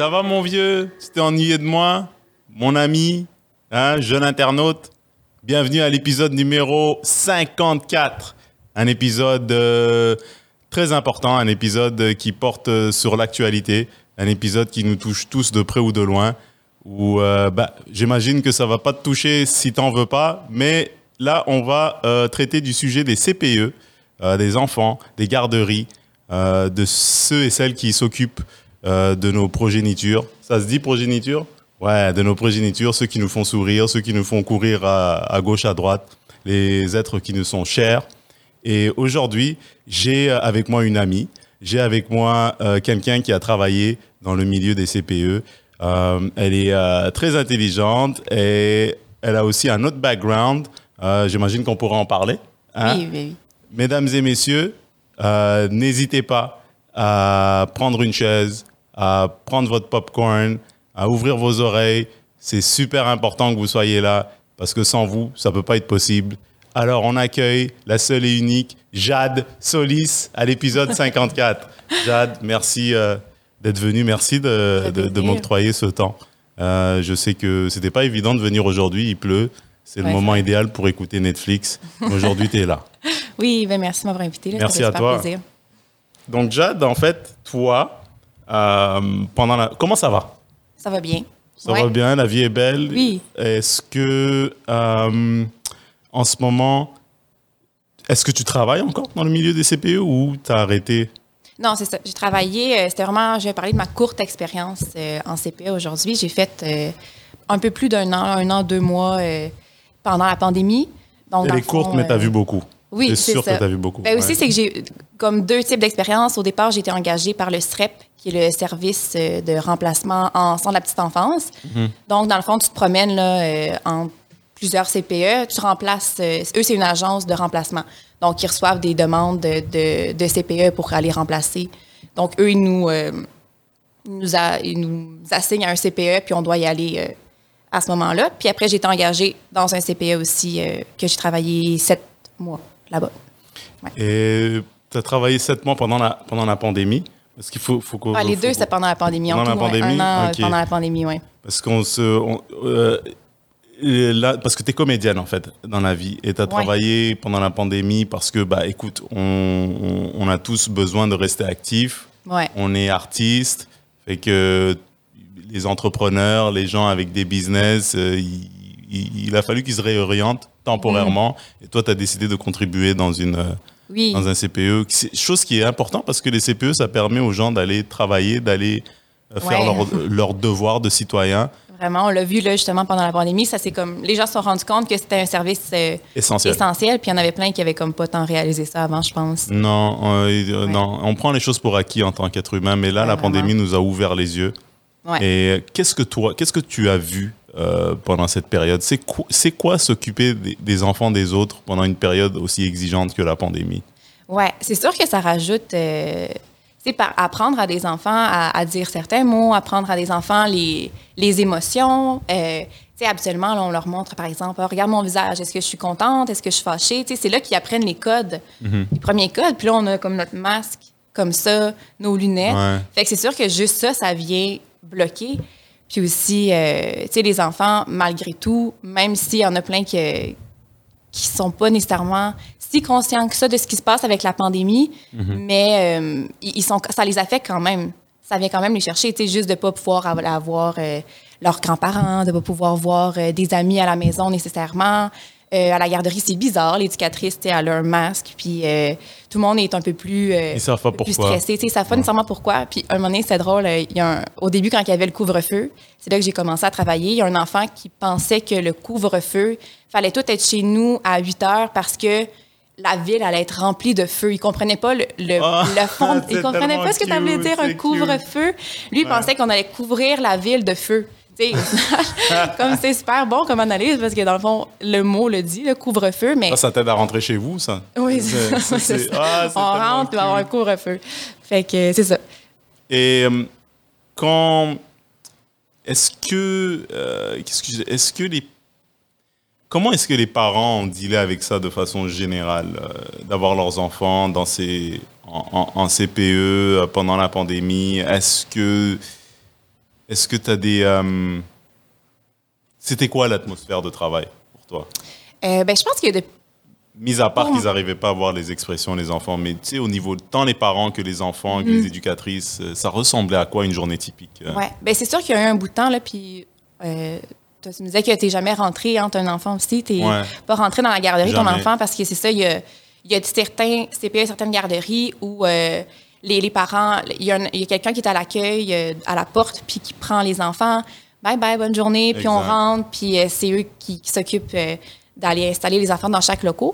Ça va, mon vieux? Tu t'es ennuyé de moi. Mon ami hein, Jeune internaute. Bienvenue à l'épisode numéro 54. Un épisode euh, très important, un épisode qui porte euh, sur l'actualité, un épisode qui nous touche tous de près ou de loin. Où, euh, bah, j'imagine que ça va pas te toucher si t'en veux pas, mais là, on va traiter du sujet des CPE, des enfants, des garderies, de ceux et celles qui s'occupent de nos progénitures. Ça se dit progéniture? Ouais, de nos progénitures, ceux qui nous font sourire, ceux qui nous font courir à, gauche, à droite, les êtres qui nous sont chers. Et aujourd'hui, j'ai avec moi une amie, j'ai avec moi euh, quelqu'un qui a travaillé dans le milieu des CPE. Euh, elle est euh, très intelligente et elle a aussi un autre background. J'imagine qu'on pourra en parler. Hein? Oui, oui, oui. Mesdames et messieurs, n'hésitez pas à prendre une chaise, à prendre votre popcorn, à ouvrir vos oreilles. C'est super important que vous soyez là parce que sans vous, ça ne peut pas être possible. Alors, on accueille la seule et unique Jade Solis à l'épisode 54. Jade, merci euh, d'être venue. Merci de, de, m'octroyer ce temps. Euh, je sais que c'était pas évident de venir aujourd'hui. Il pleut. C'est le moment idéal pour écouter Netflix. Aujourd'hui, tu es là. Oui, ben merci de m'avoir invité. merci à toi. Plaisir. Donc, Jade, en fait, toi, euh, pendant la... comment ça va? Ça va bien. Ça va bien, la vie est belle. Oui. Est-ce que, euh, en ce moment, est-ce que tu travailles encore dans le milieu des CPE ou tu as arrêté? Non, c'est ça. J'ai travaillé, euh, c'était vraiment, je vais parler de ma courte expérience en CPE aujourd'hui. J'ai fait un peu plus d'un an, un an, deux mois pendant la pandémie. Donc, Elle est courte, mais tu as vu beaucoup. Oui, c'est sûr que tu as vu beaucoup. Ben aussi, c'est que j'ai comme deux types d'expériences. Au départ, j'ai été engagée par le SREP, qui est le service euh, de remplacement en centre de la petite enfance. Mhm. Donc, dans le fond, tu te promènes là, euh, en plusieurs CPE, tu remplaces. Euh, eux, c'est une agence de remplacement. Donc, ils reçoivent des demandes de, de, CPE pour aller remplacer. Donc, eux, ils nous, nous, nous, assignent à un CPE, puis on doit y aller à ce moment-là. Puis après, j'ai été engagée dans un CPE aussi, que j'ai travaillé sept mois là-bas. Et tu as travaillé sept mois pendant la, pendant la pandémie. Est-ce qu'il faut, faut ah, les deux, c'est pendant la pandémie. Pendant la pandémie? Un an pendant la pandémie, oui. Parce qu'on se... Euh, là, parce que tu es comédienne, en fait, dans la vie. Et tu as travaillé pendant la pandémie parce que, bah, écoute, on, on, a tous besoin de rester actifs. Ouais. On est artiste. Fait que les entrepreneurs, les gens avec des business, euh, il, a fallu qu'ils se réorientent temporairement. Et toi, tu as décidé de contribuer dans une euh, dans un CPE. Chose qui est importante parce que les CPE, ça permet aux gens d'aller travailler, d'aller euh, faire leur, leur, devoir de citoyen. Vraiment, on l'a vu là, justement pendant la pandémie, ça c'est comme les gens se sont rendus compte que c'était un service euh, essentiel. essentiel, puis il y en avait plein qui avaient comme pas tant réalisé ça avant, je pense. Non, euh, non, on prend les choses pour acquis en tant qu'être humain, mais là la pandémie nous a ouvert les yeux. Et qu'est-ce que toi, qu'est-ce que tu as vu pendant cette période C'est quoi, quoi s'occuper des, des, enfants des autres pendant une période aussi exigeante que la pandémie? Oui, c'est sûr que ça rajoute. Euh, c'est par apprendre à des enfants à, dire certains mots, apprendre à des enfants les, les émotions. Euh, sais, habituellement, là, on leur montre, par exemple, regarde mon visage, est-ce que je suis contente, est-ce que je suis fâchée? c'est là qu'ils apprennent les codes, mm-hmm. les premiers codes. Puis là, on a comme notre masque, comme ça, nos lunettes. Fait que c'est sûr que juste ça, ça vient bloquer. Puis aussi, euh, tu sais, les enfants, malgré tout, même s'il y en a plein qui, qui sont pas nécessairement si conscients que ça de ce qui se passe avec la pandémie, mhm. mais euh, ils sont, ça les affecte quand même. Ça vient quand même les chercher, tu sais, juste de pas pouvoir avoir euh, leurs grands-parents, de pas pouvoir voir euh, des amis à la maison nécessairement. À la garderie, c'est bizarre. L'éducatrice, elle a un masque, puis tout le monde est un peu plus, ils savent pas plus stressé. Ils savent pas nécessairement pourquoi. Puis un moment donné, c'est drôle. Il y a au début, quand il y avait le couvre-feu, c'est là que j'ai commencé à travailler. Il y a un enfant qui pensait que le couvre-feu, fallait tout être chez nous à 8 heures parce que la ville allait être remplie de feu. Il comprenait pas le, le, ah, fond. Il comprenait pas ce que ça voulait dire un couvre-feu. Lui, il pensait qu'on allait couvrir la ville de feu. comme c'est super bon comme analyse parce que dans le fond, le mot le dit, le couvre-feu. Mais... Ça, ça t'aide à rentrer chez vous, ça? Oui, c'est ah, On rentre, va avoir un couvre-feu. Fait que c'est ça. Et euh, quand. Est-ce que. Euh, est-ce que les Comment est-ce que les parents ont dealé avec ça de façon générale, euh, d'avoir leurs enfants dans ces, en, CPE euh, pendant la pandémie? Est-ce que est-ce que tu as des. euh, C'était quoi l'atmosphère de travail pour toi? Euh, ben, je pense que de- Mis à part Oh. qu'ils n'arrivaient pas à voir les expressions, les enfants, mais tu sais, au niveau de tant les parents que les enfants, que Mm-hmm. les éducatrices, euh, ça ressemblait à quoi une journée typique? Ouais. ben, c'est sûr qu'il y a eu un bout de temps, là, puis euh, tu me disais que tu n'es jamais rentré entre un enfant aussi. Tu n'es Ouais. pas rentré dans la garderie, ton enfant, parce que c'est ça, il y a, y a certains CPE, certaines garderies où euh, les, les parents, il y a, a quelqu'un qui est à l'accueil, euh, à la porte, puis qui prend les enfants. Bye bye, bonne journée, puis on rentre, puis euh, c'est eux qui, qui s'occupent euh, d'aller installer les enfants dans chaque locaux.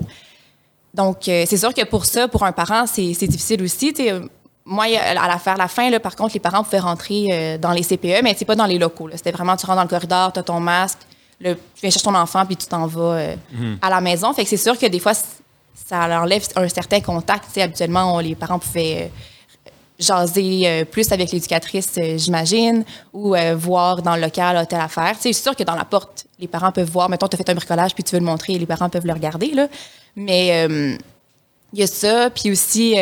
Donc, c'est sûr que pour ça, pour un parent, c'est difficile aussi. Moi, à la, faire la fin, là, par contre, les parents pouvaient rentrer dans les CPE, mais c'est pas dans les locaux. C'était vraiment, tu rentres dans le corridor, tu as ton masque, le- tu viens chercher ton enfant, puis tu t'en vas euh, à la maison. Fait que c'est sûr que des fois, ça enlève un certain contact. Tu sais, habituellement, on- les parents pouvaient euh, jaser euh, plus avec l'éducatrice, euh, j'imagine, ou euh, voir dans le local telle affaire. C'est sûr que dans la porte, les parents peuvent voir. Mettons, tu as fait un bricolage, puis tu veux le montrer, les parents peuvent le regarder. Là. Mais il y a ça. Puis aussi,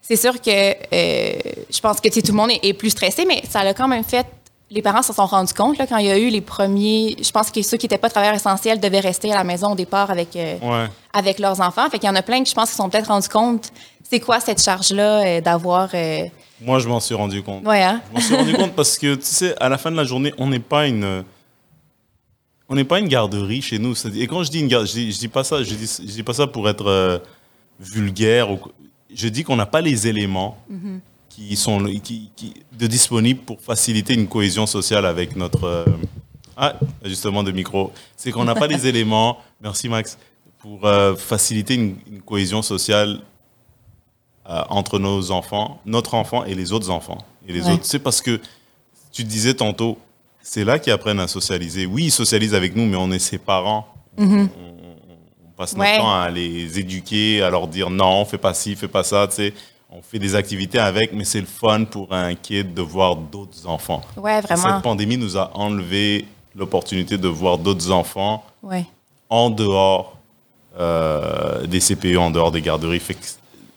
c'est sûr que je pense que tout le monde est, est plus stressé, mais ça a quand même fait. Les parents s'en sont rendus compte là, quand il y a eu les premiers. Je pense que ceux qui n'étaient pas travailleurs essentiels devaient rester à la maison au départ avec, euh, Ouais. avec leurs enfants. Fait qu'il y en a plein qui, je pense, qui se sont peut-être rendus compte c'est quoi cette charge-là euh, d'avoir. euh, Moi, je m'en suis rendu compte. Ouais, hein? Je m'en suis rendu compte parce que, tu sais, à la fin de la journée, on n'est pas une. On n'est pas une garderie chez nous. Et quand je dis une garderie, je dis, je dis pas ça, je dis, je dis pas ça pour être vulgaire. Ou, je dis qu'on n'a pas les éléments qui sont qui, qui- de disponibles pour faciliter une cohésion sociale avec notre. euh, ah, ajustement de micro. C'est qu'on n'a pas les éléments. Merci Max pour euh, faciliter une, une cohésion sociale euh, entre nos enfants, notre enfant et les autres enfants. Et les Ouais. autres, c'est parce que tu disais tantôt, c'est là qu'ils apprennent à socialiser. Oui, ils socialisent avec nous, mais on est ses parents. On, on- on passe notre Ouais. temps à les éduquer, à leur dire non, fais pas ci, fais pas ça. Tu sais, on fait des activités avec, mais c'est le fun pour un kid de voir d'autres enfants. Ouais, vraiment. Cette pandémie nous a enlevé l'opportunité de voir d'autres enfants Ouais. en dehors euh, des CPE, en dehors des garderies. Fait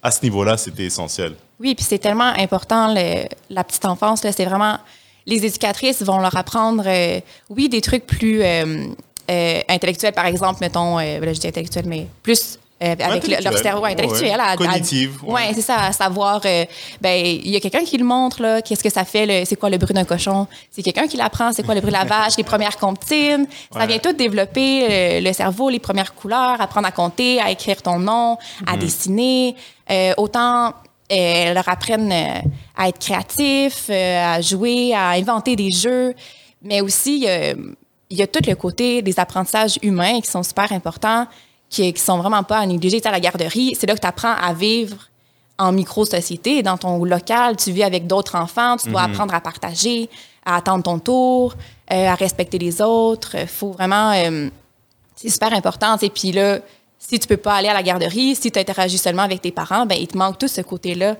à ce niveau-là, c'était essentiel. Oui, puis c'est tellement important, le- la petite enfance. C'est vraiment. Les éducatrices vont leur apprendre, euh, oui, des trucs plus euh, euh, intellectuels, par exemple, mettons, euh, là, je dis intellectuel, mais plus. Euh, avec le- leur cerveau intellectuel. ouais. Cognitive, Oui, ouais. c'est ça, à savoir, euh, ben, il y a quelqu'un qui le montre, là, qu'est-ce que ça fait, le- c'est quoi le bruit d'un cochon? C'est quelqu'un qui l'apprend, c'est quoi le bruit de la vache, les premières comptines? Ça Ouais. vient tout développer euh, le cerveau, les premières couleurs, apprendre à compter, à écrire ton nom, Mhm. à dessiner. Euh, autant leur apprennent à être créatifs, euh, à jouer, à inventer des jeux, mais aussi il y a tout le côté des apprentissages humains qui sont super importants, qui, qui sont vraiment pas à négliger. Tu à la garderie, c'est là que tu apprends à vivre en micro-société. Dans ton local, tu vis avec d'autres enfants, tu dois apprendre à partager, à attendre ton tour, euh, à respecter les autres. Il faut vraiment... euh, c'est super important. Et puis là, si tu peux pas aller à la garderie, si tu interagis seulement avec tes parents, ben il te manque tout ce côté-là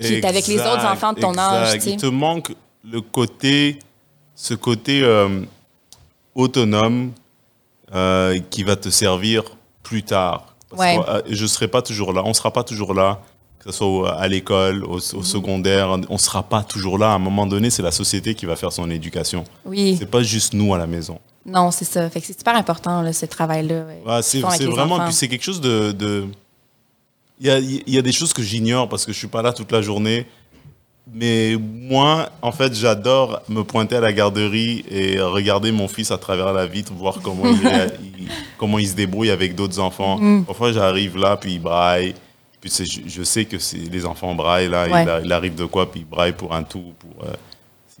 qui est avec les autres enfants de ton exact. âge. tu sais. Il te manque le côté, ce côté euh, autonome euh, qui va te servir plus tard. Parce Ouais. que euh, je ne serai pas toujours là, on ne sera pas toujours là, que ce soit à l'école, au, au secondaire, on ne sera pas toujours là. À un moment donné, c'est la société qui va faire son éducation. Oui, C'est pas juste nous à la maison. non, c'est ça. Fait que c'est super important, là, ce travail-là. ouais, c'est vraiment, enfants. puis c'est quelque chose de. de- Il y a, y a des choses que j'ignore parce que je suis pas là toute la journée. Mais moi, en fait, j'adore me pointer à la garderie et regarder mon fils à travers la vitre, voir comment il, comment il se débrouille avec d'autres enfants. Mm. Parfois, j'arrive là, puis il braille. Puis je, je sais que les enfants braillent là. Ouais. Il, arrive de quoi, puis il braille pour un tout. Pour, euh,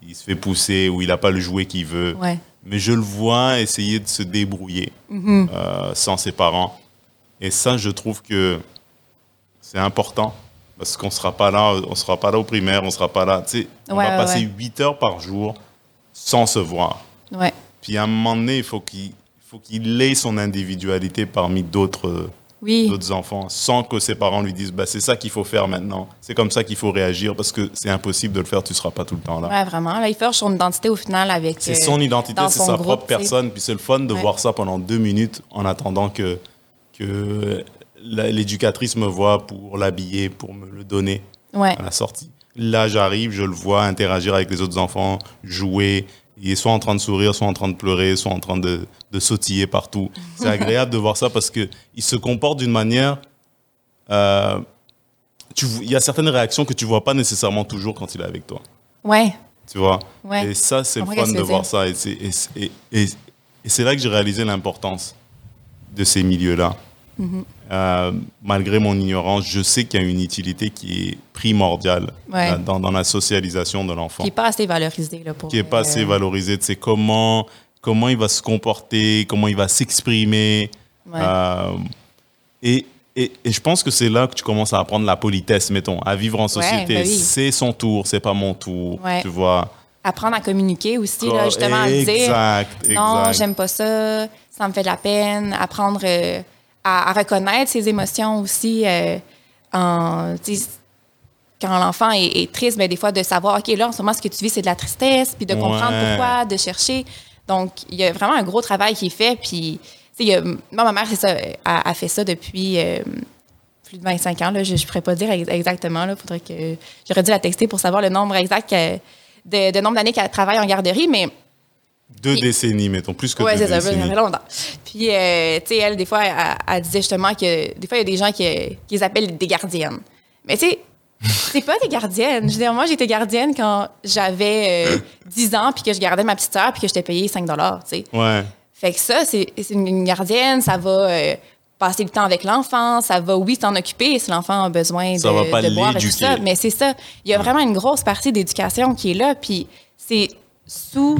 il se fait pousser ou il n'a pas le jouet qu'il veut Ouais. mais je le vois essayer de se débrouiller euh, sans ses parents. Et ça, je trouve que c'est important parce qu'on sera pas là, on sera pas là au primaire, on sera pas là. Tu sais, on Ouais, va ouais, passer ouais. 8 heures par jour sans se voir. Puis à un moment donné, il faut qu'il faut qu'il ait son individualité parmi d'autres Oui. d'autres enfants, sans que ses parents lui disent bah, c'est ça qu'il faut faire maintenant, c'est comme ça qu'il faut réagir parce que c'est impossible de le faire, tu seras pas tout le temps là. Ouais, vraiment. Là, il forge son identité au final avec. C'est euh, son identité, c'est sa groupe, propre personne. Puis c'est le fun de Ouais. voir ça pendant deux minutes en attendant que, que l'éducatrice me voit pour l'habiller, pour me le donner Ouais. à la sortie. là, j'arrive, je le vois interagir avec les autres enfants, jouer. Il est soit en train de sourire, soit en train de pleurer, soit en train de, de sautiller partout. C'est agréable de voir ça parce qu'il se comporte d'une manière. euh, tu Il y a certaines réactions que tu vois pas nécessairement toujours quand il est avec toi. Ouais. Tu vois? Ouais. Et ça, c'est fun de voir dire. ça. Et c'est et c'est- et- et- et c'est là que j'ai réalisé l'importance de ces milieux-là. Euh, malgré mon ignorance, je sais qu'il y a une utilité qui est primordiale Ouais. dans, dans la socialisation de l'enfant, Qui n'est pas assez valorisé. Là, pour, qui n'est pas assez valorisé. Tu sais, comment, comment il va se comporter, comment il va s'exprimer. Ouais. Euh, et, et, et je pense que c'est là que tu commences à apprendre la politesse, mettons, à vivre en société. bah oui. C'est son tour, c'est pas mon tour. Ouais. Tu vois Apprendre à communiquer aussi, là, justement, à dire Exact, non, exact. j'aime pas ça, ça me fait de la peine. Apprendre euh, à, à reconnaître ses émotions aussi. euh, en, quand l'enfant est, est triste, ben, des fois, de savoir, OK, là, en ce moment, ce que tu vis, c'est de la tristesse, puis de comprendre pourquoi, de chercher. Donc, il y a vraiment un gros travail qui est fait. Puis, tu sais, il y a- moi, ma mère, ça, a, a fait ça depuis euh, plus de 25 ans. Là. Je ne pourrais pas dire ex- exactement. Il faudrait que j'aurais dû la texter pour savoir le nombre exact que- de, de nombre d'années qu'elle travaille en garderie. Mais Deux Puis- décennies, mettons, plus que oui, deux c'est ça, ça décennies. fait longtemps. Puis, euh, tu sais, elle, des fois, elle, elle disait justement que des fois, il y a des gens qui, qui les appellent des gardiennes. Mais tu sais, c'est pas des gardiennes. Je veux dire, moi, j'étais gardienne quand j'avais euh, 10 ans, puis que je gardais ma petite sœur, puis que j'étais payée 5 tu sais. Ouais. Fait que ça, c'est une gardienne, ça va euh, passer le temps avec l'enfant, ça va, oui, s'en occuper si l'enfant a besoin de, Ça va pas de boire et tout ça. Mais c'est ça. Il y a vraiment une grosse partie d'éducation qui est là, puis c'est sous.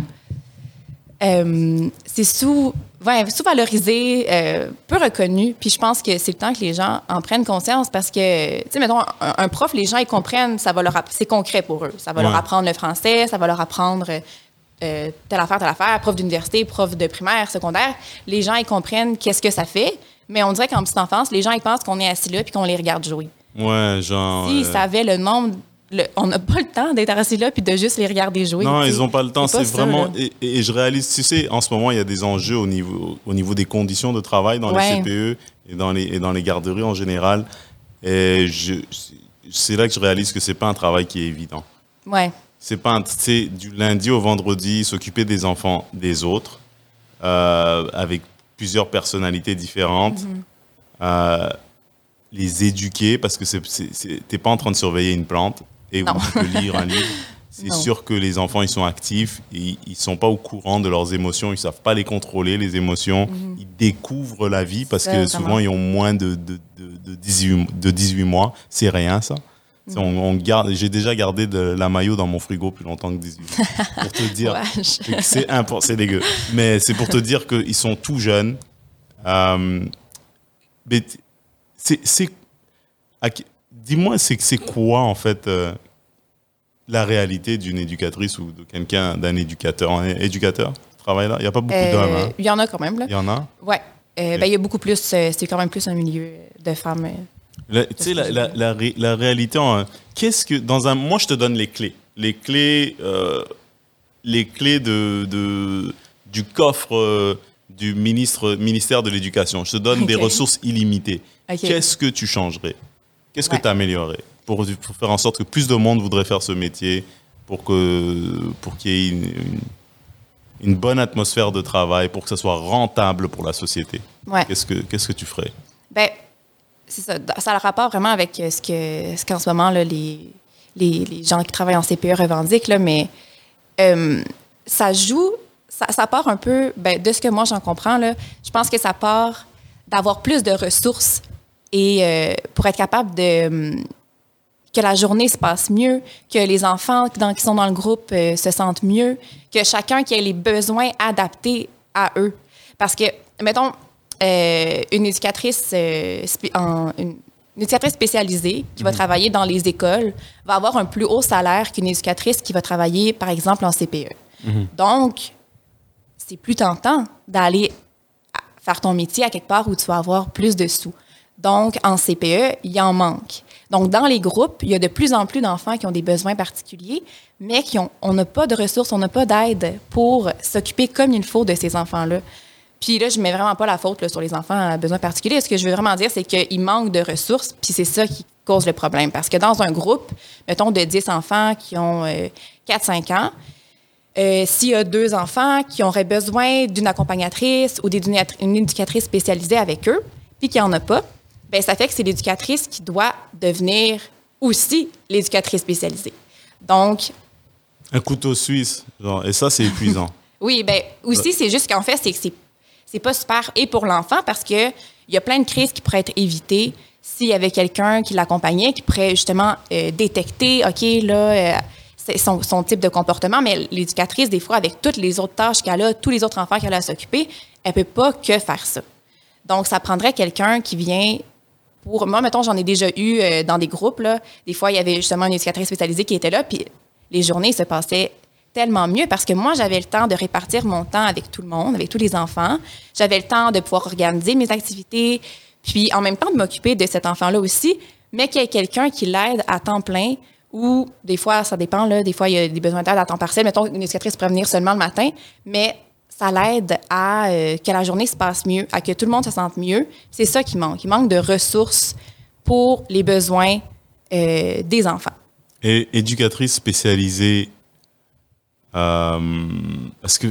Euh, c'est sous. Ouais, sous-valorisé, euh, peu reconnu. Puis je pense que c'est le temps que les gens en prennent conscience parce que, tu sais, mettons, un, un prof, les gens, ils comprennent, ça va leur c'est concret pour eux. Ça va leur apprendre le français, ça va leur apprendre euh, telle affaire, telle affaire, prof d'université, prof de primaire, secondaire. Les gens, ils comprennent qu'est-ce que ça fait. Mais on dirait qu'en petite enfance, les gens, ils pensent qu'on est assis là puis qu'on les regarde jouer. Ouais, genre. S'ils savaient le nombre. Le- on n'a pas le temps d'être assis là puis de juste les regarder jouer. Non, ils n'ont pas le temps. C'est vraiment. Et, et je réalise, tu sais, en ce moment, il y a des enjeux au niveau, au niveau des conditions de travail dans Ouais. les CPE et dans les, et dans les garderies en général. Et c'est là que je réalise que c'est pas un travail qui est évident. Ouais. C'est pas un, du lundi au vendredi, s'occuper des enfants des autres, euh, avec plusieurs personnalités différentes, Mm-hmm. euh, les éduquer, parce que t'es pas en train de surveiller une plante et Non. de lire un livre. C'est sûr que les enfants, ils sont actifs, ils, ils sont pas au courant de leurs émotions, ils savent pas les contrôler, les émotions. Ils découvrent la vie parce que souvent, ils ont moins de, de, de, de 18, de 18 mois. C'est rien, ça. Sais, On, on garde, j'ai déjà gardé de la maillot dans mon frigo plus longtemps que 18 mois. Pour te dire, c'est dégueu. Mais c'est pour te dire qu'ils sont tout jeunes. Euh, mais c'est, dis-moi, c'est, c'est quoi en fait euh, la réalité d'une éducatrice ou de quelqu'un, d'un éducateur, un éducateur travaille là Il n'y a pas beaucoup Euh, d'hommes. hein? Il y en a quand même, là. Il y en a? Ouais. Euh, ben, il y a beaucoup plus. euh, c'est quand même plus un milieu de femmes. euh. Tu sais, la, la, la, ré- la réalité, en, qu'est-ce que dans un, moi je te donne les clés, les clés, euh, les clés de, de du coffre du ministre ministère de l'éducation. Je te donne des ressources illimitées. Qu'est-ce que tu changerais? Qu'est-ce Ouais. que tu améliorerais pour, pour faire en sorte que plus de monde voudrait faire ce métier, pour que pour qu'il y ait une, une, une bonne atmosphère de travail, pour que ça soit rentable pour la société. Ouais. Qu'est-ce que qu'est-ce que tu ferais? Ben, c'est ça. Ça a le rapport vraiment avec euh, ce que ce qu'en ce moment, là, les, les, les gens qui travaillent en CPE revendiquent, là, mais euh, ça joue, ça, ça part un peu, ben, de ce que moi j'en comprends, là, je pense que ça part d'avoir plus de ressources et euh, pour être capable de. Que la journée se passe mieux, que les enfants dans- qui sont dans le groupe euh, se sentent mieux, que chacun qui ait les besoins adaptés à eux. Parce que, mettons, euh, une éducatrice euh, en- une, une éducatrice spécialisée qui va travailler dans les écoles va avoir un plus haut salaire qu'une éducatrice qui va travailler, par exemple, en CPE. Donc, c'est plus tentant d'aller faire ton métier à quelque part où tu vas avoir plus de sous. Donc, en CPE, il en manque. Donc, dans les groupes, il y a de plus en plus d'enfants qui ont des besoins particuliers, mais qui ont, on n'a pas de ressources, on n'a pas d'aide pour s'occuper comme il faut de ces enfants-là. Puis là, je mets vraiment pas la faute sur les enfants à besoins particuliers. Ce que je veux vraiment dire, c'est qu'il manque de ressources, puis c'est ça qui, cause le problème. Parce que dans un groupe, mettons, de 10 enfants qui ont 4-5 ans, euh, s'il y a deux enfants qui auraient besoin d'une accompagnatrice ou d'une éducatrice spécialisée avec eux, puis qu'il n'y en a pas, ben ça fait que c'est l'éducatrice qui doit devenir aussi l'éducatrice spécialisée. Donc. Un couteau suisse, genre, et ça, c'est épuisant. oui, ben aussi, c'est juste qu'en fait, c'est que c'est pas super et pour l'enfant parce que il y a plein de crises qui pourraient être évitées s'il y avait quelqu'un qui l'accompagnait, qui pourrait justement euh, détecter, OK, là, euh, son, son, type de comportement, mais l'éducatrice, des fois, avec toutes les autres tâches qu'elle a, tous les autres enfants qu'elle a à s'occuper, elle peut pas que faire ça. Donc, ça prendrait quelqu'un qui vient pour... Moi, mettons, j'en ai déjà eu euh, dans des groupes. Des fois, il y avait justement une éducatrice spécialisée qui était là, puis les journées se passaient tellement mieux parce que moi, j'avais le temps de répartir mon temps avec tout le monde, avec tous les enfants. J'avais le temps de pouvoir organiser mes activités, puis en même temps de m'occuper de cet enfant-là aussi, mais qu'il y ait quelqu'un qui l'aide à temps plein ou des fois, ça dépend, là, des fois, il y a des besoins d'aide à temps partiel. Mettons, une éducatrice pourrait venir seulement le matin, mais ça l'aide à euh, que la journée se passe mieux, à que tout le monde se sente mieux. C'est ça qui manque. Il manque de ressources pour les besoins euh, des enfants. Et éducatrice spécialisée, euh, parce que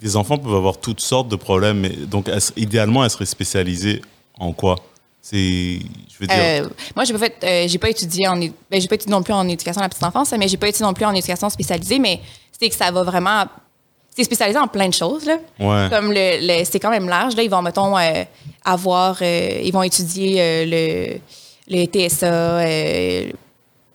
des enfants peuvent avoir toutes sortes de problèmes, donc idéalement, elle serait spécialisée en quoi? C'est, je veux dire. Euh, moi, j'ai pas fait, euh, j'ai pas étudié en, ben, j'ai pas étudié non plus en éducation de la petite enfance, mais j'ai pas étudié non plus en éducation spécialisée, mais c'est que ça va vraiment, c'est spécialisé en plein de choses là. Ouais. Comme le, c'est quand même large là, ils vont mettons euh, avoir, ils vont étudier le, le TSA,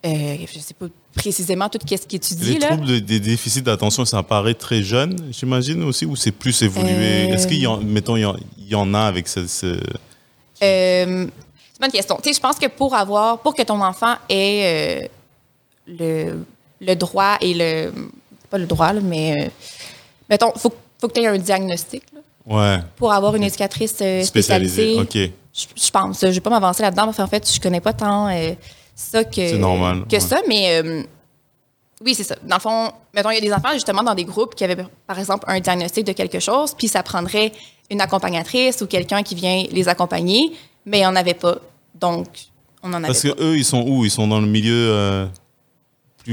je sais pas précisément tout ce qui étudie. Les troubles des déficits d'attention, ça apparaît très jeune, j'imagine aussi, ou c'est plus évolué? Est-ce qu'il y en, mettons, il y en, a avec ce euh, c'est une bonne question. Tu sais, je pense que pour avoir, pour que ton enfant ait euh, le, le, droit et le. Pas le droit, là, mais. Euh, mettons, il faut, faut, que tu aies un diagnostic. Là, ouais. Pour avoir une éducatrice spécialisée. OK. Je, pense. Je ne vais pas m'avancer là-dedans parce qu'en fait, je connais pas tant ça que, normal, que ça, mais. oui, c'est ça. Dans le fond, mettons, il y a des enfants justement dans des groupes qui avaient, par exemple, un diagnostic de quelque chose, puis ça prendrait une accompagnatrice ou quelqu'un qui vient les accompagner, mais il n'y en avait pas. Donc, on en avait Parce que eux, ils sont où? Ils sont dans le milieu, euh,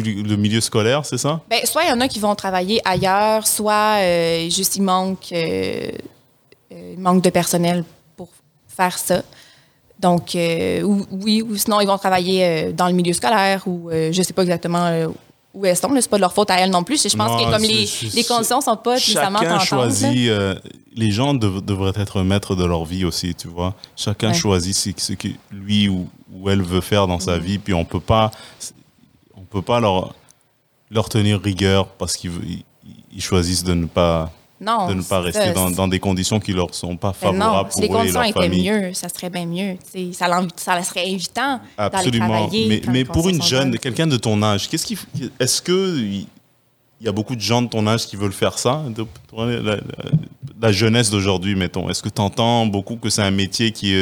le milieu scolaire, c'est ça? Ben, Soit il y en a qui vont travailler ailleurs, soit euh, juste il manque, euh, manque de personnel pour faire ça. Donc, oui, ou sinon, ils vont travailler dans le milieu scolaire ou je ne sais pas exactement où elles sont. C'est pas de leur faute à elles non plus. Je pense que comme les, les conditions sont pas nécessairement Chacun choisit. Euh, les gens devraient être maîtres de leur vie aussi, tu vois. Chacun choisit ce, que lui ou, elle veut faire dans sa vie. Puis on peut pas, peut pas leur, leur tenir rigueur parce qu'ils choisissent de ne pas de ne pas rester dans, des conditions qui leur sont pas favorables pour eux et leur famille. Les conditions étaient mieux, ça serait bien mieux. Ça, ça serait invitant Absolument. Mais, mais pour une jeune, quelqu'un de ton âge, qu'est-ce qui, est-ce que il y a beaucoup de gens de ton âge qui veulent faire ça? La, jeunesse d'aujourd'hui, mettons. Est-ce que tu entends beaucoup que c'est un métier qui,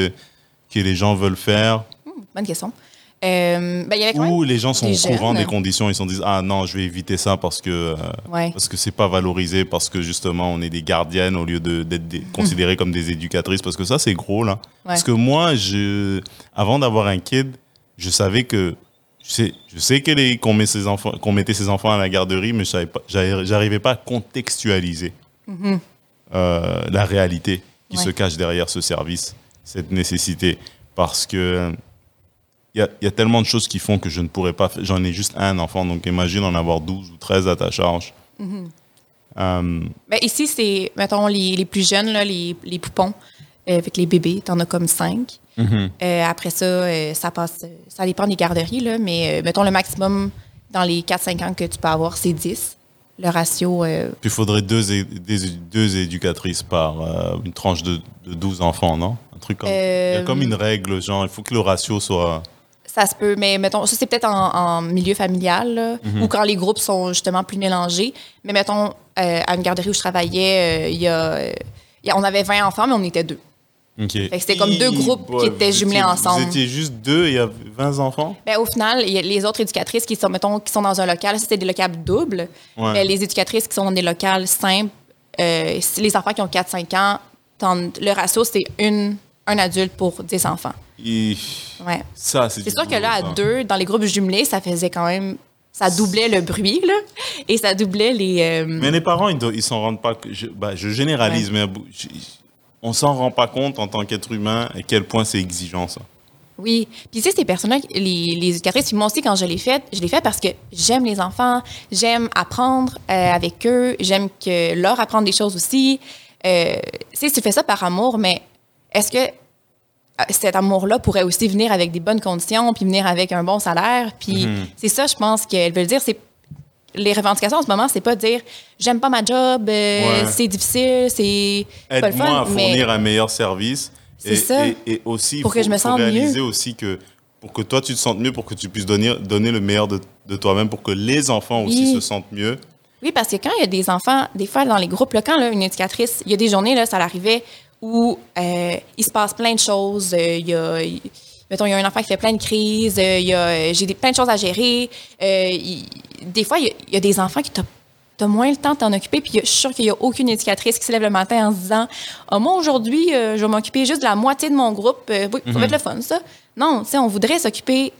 que les gens veulent faire? Hmm, Bonne question. Euh, ben, y Ou les gens sont au courant des conditions, ils se disent ah non, je vais éviter ça parce que euh, parce que c'est pas valorisé, parce que justement on est des gardiennes au lieu d'être considérées comme des éducatrices, parce que ça c'est gros là. Parce que moi, je, avant d'avoir un kid, je savais que je sais, je sais qu'on met ses enfants, qu'on mettait ses enfants à la garderie, mais je j'arrivais pas à contextualiser mm-hmm. euh, la réalité qui se cache derrière ce service, cette nécessité, parce que il y, a, tellement de choses qui font que je ne pourrais pas faire. J'en ai juste un enfant, donc imagine en avoir 12 ou 13 à ta charge. Ben, ici, c'est, mettons, les, les, plus jeunes, là, les, les poupons, euh, avec les bébés, tu en as comme 5. Mm-hmm. Euh, après ça, ça passe, ça dépend des garderies, là, mais mettons le maximum dans les 4-5 ans que tu peux avoir, c'est 10. Le ratio. Puis il faudrait deux, deux éducatrices par une tranche de, de 12 enfants, non? Un truc comme. Il y a comme une règle, genre, il faut que le ratio soit. Ça se peut, mais mettons, ça c'est peut-être en, milieu familial, mhm. ou quand les groupes sont justement plus mélangés. Mais mettons, euh, à une garderie où je travaillais, euh, il y, a, on avait 20 enfants, mais on était deux. C'était comme deux groupes qui étaient jumelés ensemble. Vous étiez juste deux et il y a 20 enfants? Ben, au final, il y a les autres éducatrices qui sont, mettons, qui sont dans un local, c'était des locales doubles. Mais les éducatrices qui sont dans des locales simples, euh, les enfants qui ont 4-5 ans, le ratio, c'est une, un adulte pour 10 enfants. Et... Ouais. Ça, c'est sûr que là, à deux, dans les groupes jumelés, ça faisait quand même. Ça doublait le bruit, là. Et ça doublait les. Mais les parents, ils, ils s'en rendent pas. Je, je généralise, mais je- on s'en rend pas compte en tant qu'être humain à quel point c'est exigeant ça. Oui. Puis tu sais, ces personnes-là, les, les éducatrices, moi aussi, quand je l'ai fait, je l'ai fait parce que j'aime les enfants, j'aime apprendre avec eux, j'aime que leur apprendre des choses aussi. Euh, tu sais, tu fais ça par amour, mais est-ce que euh, cet amour-là pourrait aussi venir avec des bonnes conditions, puis venir avec un bon salaire? Puis Mhm. c'est ça, je pense qu'elles veulent dire, c'est les revendications en ce moment, c'est pas dire j'aime pas ma job, euh, Ouais. c'est difficile, c'est pas le fun, à mais fournir un meilleur service. C'est et, ça. Et, et aussi, Pour faut- que je me sente mieux. réaliser aussi que pour que toi tu te sentes mieux, pour que tu puisses donner, donner le meilleur de, de toi-même, pour que les enfants aussi Oui. se sentent mieux. Oui, parce que quand il y a des enfants, des fois dans les groupes, là, quand là, une éducatrice, il y a des journées, là, ça l'arrivait où euh, il se passe plein de choses. euh, Il y a, il- mettons, il y a un enfant qui fait plein de crises, euh, il y a, j'ai des, plein de choses à gérer. il- des fois, il y, a, il y a des enfants qui t'as as moins le temps de t'en occuper, puis je suis sûre qu'il n'y a aucune éducatrice qui se lève le matin en se disant Ah, Moi, aujourd'hui, je vais m'occuper juste de la moitié de mon groupe. Oui, ça va être le fun, ça. Non, tu sais, on voudrait s'occuper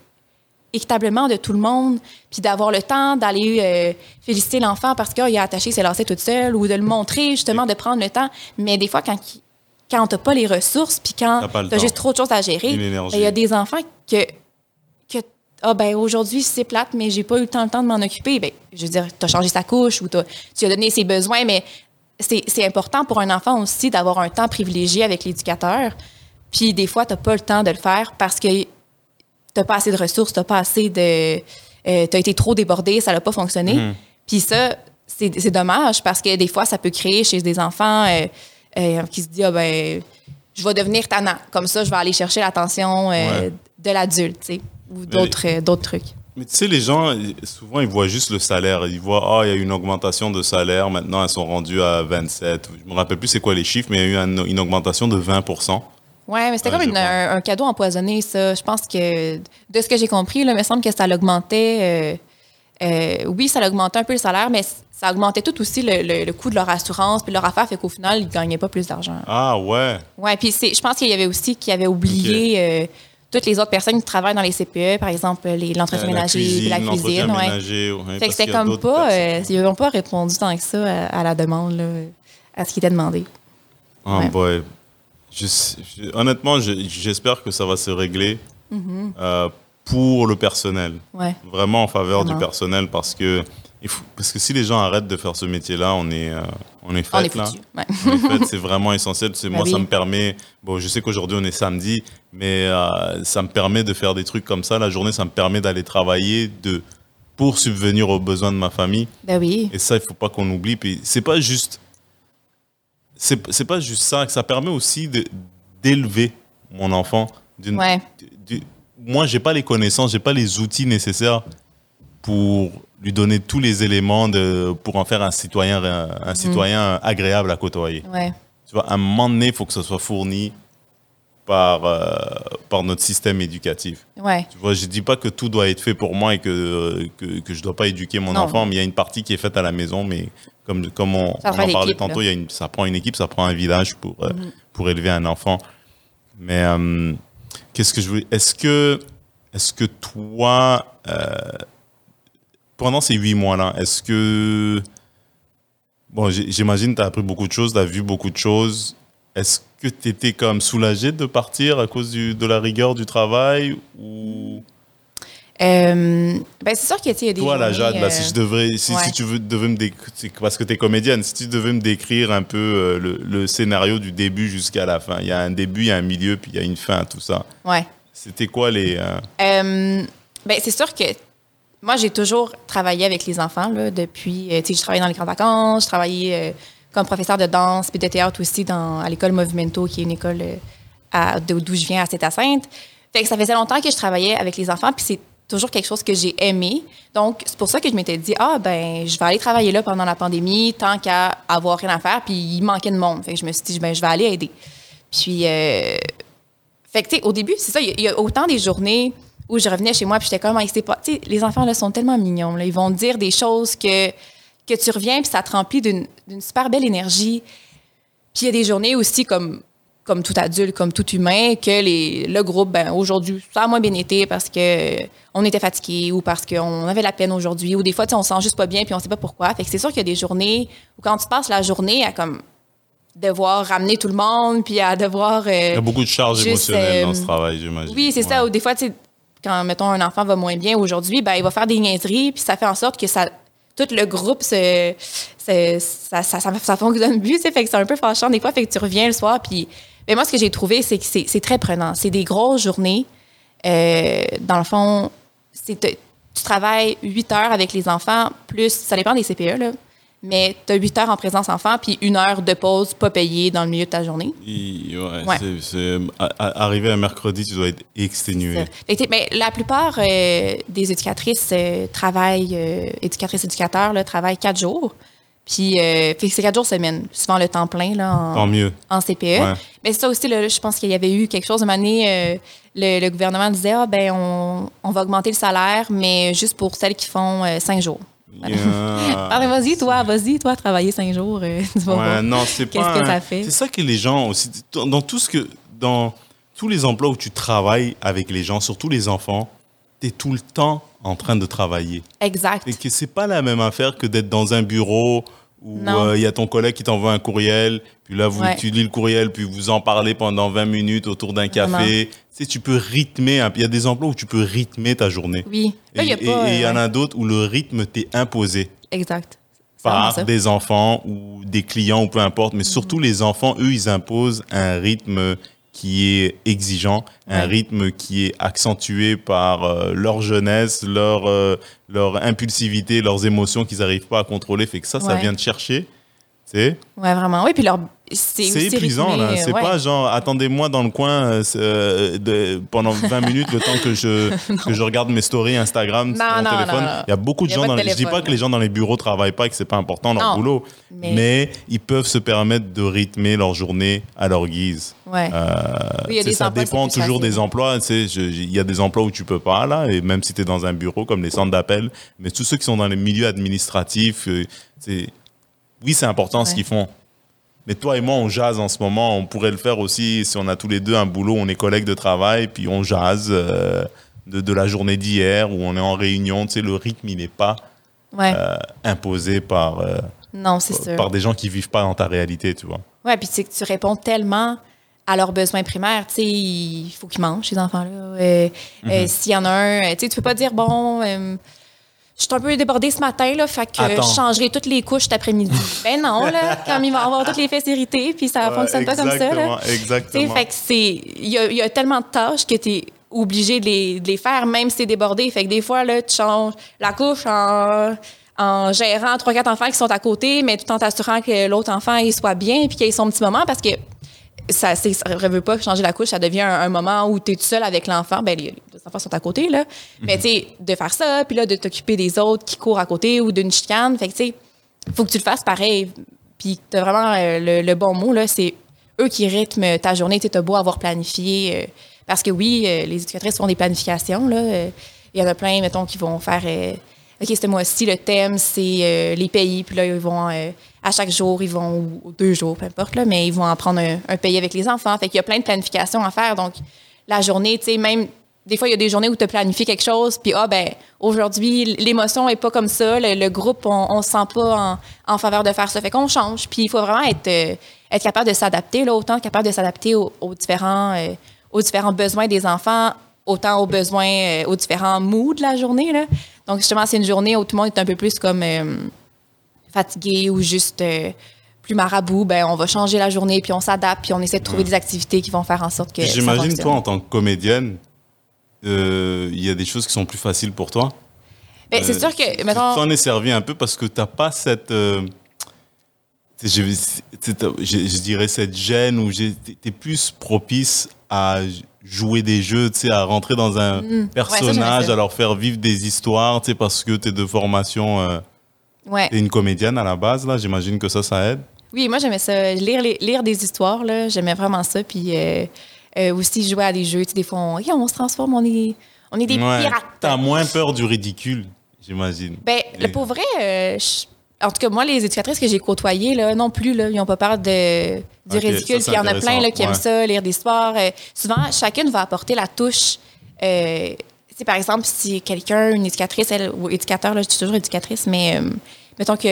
équitablement de tout le monde, puis d'avoir le temps d'aller euh, féliciter l'enfant parce qu'il a attaché ses lacets toute seule ou de le montrer, justement, de prendre le temps. Mais des fois, quand, il- quand tu n'as pas les ressources, puis quand T'as juste trop de choses à gérer, ben, il y a des enfants que, que ah ben aujourd'hui c'est plate, mais j'ai pas eu le temps, le temps de m'en occuper. Ben, je veux dire, tu as changé sa couche ou t'as- tu as donné ses besoins, mais c'est important pour un enfant aussi d'avoir un temps privilégié avec l'éducateur. Puis des fois, tu n'as pas le temps de le faire parce que t'as pas assez de ressources, t'as pas assez de. euh, t'as été trop débordé, ça n'a pas fonctionné. Mhm. Puis ça, c'est c'est dommage parce que des fois, ça peut créer chez des enfants euh, euh, qui se disent, ah ben, je vais devenir tannant. Comme ça, je vais aller chercher l'attention euh, Ouais. de l'adulte, tu sais, ou d'autres euh, d'autres trucs. Mais tu sais, les gens, souvent, ils voient juste le salaire. Ils voient, ah, il y a eu une augmentation de salaire. Maintenant, elles sont rendues à 27. Je me rappelle plus c'est quoi les chiffres, mais il y a eu un- une augmentation de 20% Ouais, mais c'était Ouais, comme une- un cadeau empoisonné, ça. Je pense que, de ce que j'ai compris, là, il me semble que ça l'augmentait. Euh, euh, oui, ça l'augmentait un peu le salaire, mais ça augmentait tout aussi le, le- le coût de leur assurance puis leur affaire, fait qu'au final, ils ne gagnaient pas plus d'argent. Ah, ouais. Ouais, puis c'est- je pense qu'il y avait aussi qui avait oublié euh, toutes les autres personnes qui travaillent dans les CPE, par exemple l'entretien La ménager, cuisine, puis la cuisine. Ouais. ouais, Fait que c'était comme pas, euh, ils n'ont pas répondu tant que ça à, à la demande, là, à ce qui était demandé. Ah, Ouais. boy. Je sais- je- honnêtement, je- j'espère que ça va se régler Mm-hmm. euh, pour le personnel. Ouais. Vraiment en faveur Vraiment. du personnel parce que, il faut- parce que si les gens arrêtent de faire ce métier-là, on est, euh, on est fait On est là. Ouais. C'est vraiment essentiel. C'est- Ben moi, ça me permet. Bon, je sais qu'aujourd'hui on est samedi, mais euh, ça me permet de faire des trucs comme ça. La journée, ça me permet d'aller travailler, de pour subvenir aux besoins de ma famille. Oui. Et ça, il faut pas qu'on oublie. Puis c'est pas juste, c'est pas juste ça. Ça permet aussi d'élever mon enfant. d'une- Ouais. Moi, j'ai pas les connaissances, j'ai pas les outils nécessaires pour lui donner tous les éléments de, pour en faire un citoyen, un, Mhm. citoyen agréable à côtoyer. Ouais. Tu vois, à un moment donné, il faut que ce soit fourni par, euh, par notre système éducatif. Ouais. Tu vois, je dis pas que tout doit être fait pour moi et que, que, que je dois pas éduquer mon Non. enfant, mais il y a une partie qui est faite à la maison, mais comme, comme on, en parlait tantôt, là. il y a une, ça prend une équipe, ça prend un village pour, euh, Mhm. pour élever un enfant. Mais euh, qu'est-ce que je voulais... Est-ce que, est que toi, euh, pendant ces huit mois-là, est-ce que... Bon, j'imagine que tu as appris beaucoup de choses, tu as vu beaucoup de choses. Est-ce que tu étais comme soulagé de partir à cause de la rigueur du travail ou Euh, ben c'est sûr que tu sais, il y a des toi la journées, Jade là euh, si je devrais si, ouais. si tu veux devais me déc- c'est parce que tu es comédienne si tu devais me décrire un peu euh, le, le scénario du début jusqu'à la fin il y a un début il y a un milieu puis il y a une fin tout ça Ouais. c'était quoi les euh, ben, c'est sûr que moi, j'ai toujours travaillé avec les enfants là, depuis. euh, tu sais, je travaillais dans les grandes vacances, je travaillais euh, comme professeur de danse puis de théâtre aussi dans, à l'école Movimento, qui est une école euh, d'où je viens à. Fait que ça faisait longtemps que je travaillais avec les enfants, puis c'est toujours quelque chose que j'ai aimé. Donc, c'est pour ça que je m'étais dit, ah, ben, je vais aller travailler là pendant la pandémie, tant qu'à avoir rien à faire, puis il manquait de monde. Fait que je me suis dit, ben, je vais aller aider. Puis, euh, fait que, tu sais, au début, c'est ça, il y a- autant des journées où je revenais chez moi, puis j'étais comme, Ah, pas. Tu sais, les enfants, là, sont tellement mignons, là. Ils vont dire des choses que, que tu reviens, puis ça te remplit d'une super belle énergie. Puis il y a des journées aussi comme comme tout adulte, comme tout humain, que les, le groupe, ben, aujourd'hui, ça a moins bien été parce que on était fatigué ou parce qu'on avait la peine aujourd'hui ou des fois, on se sent juste pas bien puis on sait pas pourquoi. Fait que c'est sûr qu'il y a des journées où quand tu passes la journée à comme devoir ramener tout le monde puis à devoir. euh, Il y a beaucoup de charges Juste, émotionnelles dans euh, ce travail, j'imagine. oui, c'est ça. Ou des fois, tu sais, quand, mettons, un enfant va moins bien aujourd'hui, ben, il va faire des niaiseries, puis ça fait en sorte que ça, tout le groupe, se, se- ça, ça, ça, ça fonctionne plus, tu sais, fait que c'est un peu fâchant des fois, fait que tu reviens le soir, puis ben, moi, ce que j'ai trouvé, c'est que c'est très prenant. C'est des grosses journées. Euh, dans le fond, c'est tu travailles 8 heures avec les enfants, plus, ça dépend des CPE, là, mais tu as 8 heures en présence enfant, puis une heure de pause pas payée dans le milieu de ta journée. Il- ouais, à- arrivé un mercredi, tu dois être exténué. Mais la plupart euh, des éducatrices euh, travaillent, éducatrices, éducateurs, là, travaillent quatre jours. Puis, euh, fait que c'est quatre jours semaine, souvent le temps plein là, en, Tant mieux. en CPE. Ouais. Mais c'est ça aussi, là, je pense qu'il y avait eu quelque chose. Une année, euh, le, le gouvernement disait ah, ben, on, on va augmenter le salaire, mais juste pour celles qui font euh, cinq jours. Yeah. Ah, vas-y, toi, vas-y, toi, travailler cinq jours. tu vas voir. Ouais, non, c'est Qu'est-ce pas. que un- ça fait? C'est ça que les gens aussi. Dans tout ce que. Dans tous les emplois où tu travailles avec les gens, surtout les enfants, tu es tout le temps en train de travailler. Exact. Et que c'est pas la même affaire que d'être dans un bureau où il Non. y a ton collègue qui t'envoie un courriel, puis là, vous, Ouais. tu lis le courriel, puis vous en parlez pendant 20 minutes autour d'un café. Tu sais, tu peux rythmer. Il y a des emplois où tu peux rythmer ta journée. Oui. Là, il Et- il y en euh, a d'autres où le rythme t'est imposé Exact. Par des enfants ou des clients ou peu importe. Mais surtout les enfants, eux, ils imposent un rythme qui est exigeant, un Ouais. rythme qui est accentué par euh, leur jeunesse, leur, euh, leur impulsivité, leurs émotions qu'ils n'arrivent pas à contrôler. Fait que ça, ça vient te chercher. Sais, Ouais, vraiment. Oui, puis leur. C'est c'est épuisant, là. C'est ouais. pas genre, attendez-moi dans le coin euh, c'est, euh, de- pendant 20 minutes le temps que je, que je regarde mes stories Instagram sur mon non, téléphone. non. Il y a beaucoup de gens dans les... Je dis pas que les gens dans les bureaux travaillent pas et que c'est pas important leur boulot. mais- Mais... ils peuvent se permettre de rythmer leur journée à leur guise. Ouais. Euh, Oui, ça emplois, dépend c'est toujours facile. des emplois. tu sais, je- Il y a des emplois où tu peux pas, là, et même si tu es dans un bureau comme les centres d'appel. Mais tous ceux qui sont dans les milieux administratifs, c'est- oui, c'est important ce qu'ils font. Mais toi et moi, on jase en ce moment. On pourrait le faire aussi si on a tous les deux un boulot, on est collègues de travail, puis on jase euh, de, de la journée d'hier où on est en réunion. Tu sais, le rythme, il n'est pas Ouais. euh, imposé par, euh, non, c'est sûr. par des gens qui vivent pas dans ta réalité, tu vois. Ouais, puis c'est que tu réponds tellement à leurs besoins primaires. Tu sais, il faut qu'ils mangent, ces enfants-là. Euh, S'il y en a un, tu sais, tu peux pas dire, bon, je suis un peu débordée ce matin, là, fait que Attends. je changerai toutes les couches cet après-midi. ben non, là, comme il va avoir toutes les fesses irritées, puis ça Ouais, fonctionne pas comme ça, là. exactement, Tu sais, Exactement. fait que c'est. Il y y a tellement de tâches que tu es obligé de les, de les faire, même si c'est débordé. Fait que des fois, là, tu changes la couche en, en gérant trois, quatre enfants qui sont à côté, mais tout en t'assurant que l'autre enfant il soit bien puis qu'il ait son petit moment parce que ça ne veut pas changer la couche, ça devient un, un moment où tu es tout seul avec l'enfant. Ben, les, les enfants sont à côté, là. Mais tu sais, de faire ça, puis là, de t'occuper des autres qui courent à côté ou d'une chicane. Fait que tu sais, faut que tu le fasses pareil. Puis tu as vraiment euh, le, le bon mot, là, c'est eux qui rythment ta journée. Tu as beau avoir planifié. euh, parce que oui, euh, les éducatrices font des planifications, là. Il y en a plein, mettons, qui vont faire. OK, ce mois-ci, le thème, c'est euh, les pays. Puis là, ils vont, euh, à chaque jour, ils vont, ou deux jours, peu importe, là, mais ils vont en prendre un, pays avec les enfants. Fait qu'il y a plein de planifications à faire. Donc, la journée, tu sais, même, des fois, il y a des journées où tu as planifié quelque chose, puis, ah, ben, aujourd'hui, l'émotion est pas comme ça. Le, groupe, on, on se sent pas en, faveur de faire ça. Fait qu'on change. Puis, il faut vraiment être, euh, être capable de s'adapter, là, autant capable de s'adapter aux, différents, aux différents besoins des enfants, autant aux besoins, aux différents moods de la journée. Là. Donc, justement, c'est une journée où tout le monde est un peu plus comme euh, fatigué ou juste euh, plus marabout. Ben, on va changer la journée, puis on s'adapte, puis on essaie de trouver des activités qui vont faire en sorte que. J'imagine, toi, en tant que comédienne, euh, il y a des choses qui sont plus faciles pour toi? Ben, c'est Euh, sûr que, Tu mettons, t'en es servi un peu parce que tu n'as pas cette. euh, je, je dirais cette gêne où tu es plus propice à jouer des jeux, tu sais, à rentrer dans un Mm. Ouais, ça, personnage, ça. à leur faire vivre des histoires, tu sais, parce que tu es de formation, euh, ouais. tu es une comédienne à la base, là. J'imagine que ça, ça aide. Oui, moi, j'aimais ça. Lire, les- lire des histoires, là, j'aimais vraiment ça. Puis euh, euh, aussi jouer à des jeux. Tu sais, des fois, on, on se transforme, on est, on est des Ouais. pirates. T'as moins peur du ridicule, j'imagine. Ben, Et- le pour vrai, euh, je- en tout cas, moi, les éducatrices que j'ai côtoyées, là, non plus, là, ils n'ont pas peur de, du ridicule. ça, Puis il y en a plein là, qui aiment ça, lire des histoires. Euh, souvent, chacune va apporter la touche. Euh, par exemple, si quelqu'un, une éducatrice, elle, ou éducateur, là, je dis toujours éducatrice, mais euh, mettons que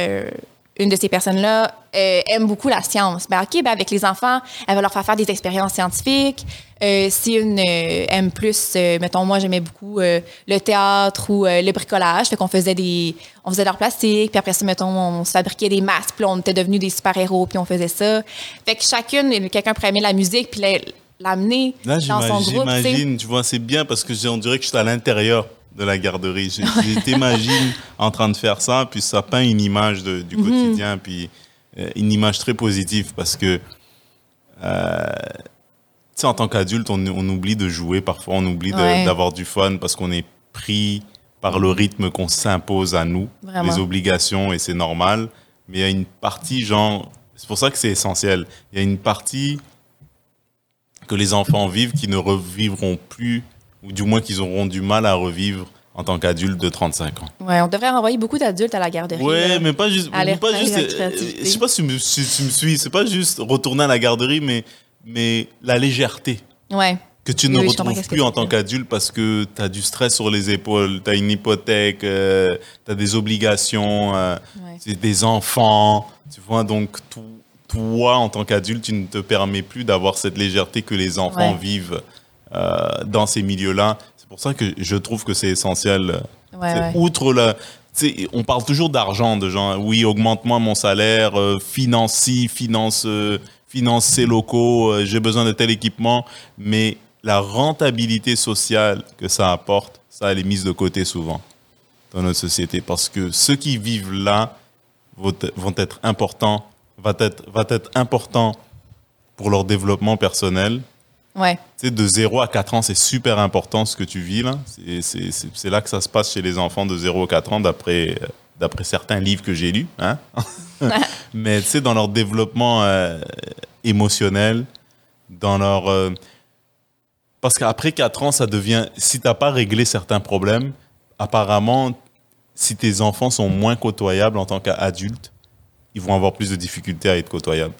euh, une de ces personnes-là euh, aime beaucoup la science. Ben, OK, ben, avec les enfants, elle va leur faire faire des expériences scientifiques. Euh, si une euh, aime plus, euh, mettons, moi, j'aimais beaucoup euh, le théâtre ou euh, le bricolage. Fait qu'on faisait des, on faisait de l'art plastique. Puis après ça, mettons, on se fabriquait des masques. Puis on était devenus des super-héros. Puis on faisait ça. Fait que chacune, quelqu'un pourrait aimer la musique. Puis la- l'amener dans son groupe. j'imagine, tu vois, c'est bien parce que j'ai- on dirait que je suis à l'intérieur de la garderie. Je, je t'imagine en train de faire ça, puis ça peint une image de- du Mhm. quotidien, puis euh, une image très positive parce que, euh, tu sais, en tant qu'adulte, on, on oublie de jouer parfois, on oublie Ouais. d'avoir du fun parce qu'on est pris par le rythme qu'on s'impose à nous, Vraiment. les obligations, et c'est normal. Mais il y a une partie, genre, c'est pour ça que c'est essentiel. Il y a une partie que les enfants vivent qui ne revivront plus, ou du moins qu'ils auront du mal à revivre en tant qu'adultes de 35 ans. Ouais, on devrait envoyer beaucoup d'adultes à la garderie. Ouais, mais pas juste. À pas juste euh, je sais pas si tu me, si tu me suis. C'est pas juste retourner à la garderie, mais, mais la légèreté Ouais. que tu ne oui, retrouves plus en tant qu'adulte parce que tu as du stress sur les épaules, tu as une hypothèque, tu as des obligations, euh, Ouais. des enfants. Tu vois, donc tout- toi, en tant qu'adulte, tu ne te permets plus d'avoir cette légèreté que les enfants Ouais. vivent euh, dans ces milieux-là. C'est pour ça que je trouve que c'est essentiel. Ouais, ouais. Outre la. on parle toujours d'argent, de gens, oui, augmente-moi mon salaire, euh, finance finance, euh, finance ces locaux, euh, j'ai besoin de tel équipement, mais la rentabilité sociale que ça apporte, ça, elle est mise de côté souvent dans notre société parce que ceux qui vivent là vont être- vont être importants, va être, va être important pour leur développement personnel, Ouais. tu sais, de 0 à 4 ans, c'est super important ce que tu vis là. C'est- là que ça se passe chez les enfants de 0 à 4 ans, d'après euh, d'après certains livres que j'ai lus. Hein? Mais tu sais, dans leur développement euh, émotionnel, dans leur. euh, parce qu'après 4 ans, ça devient. Si tu n'as pas réglé certains problèmes, apparemment, si tes enfants sont moins côtoyables en tant qu'adultes, ils vont avoir plus de difficultés à être côtoyables.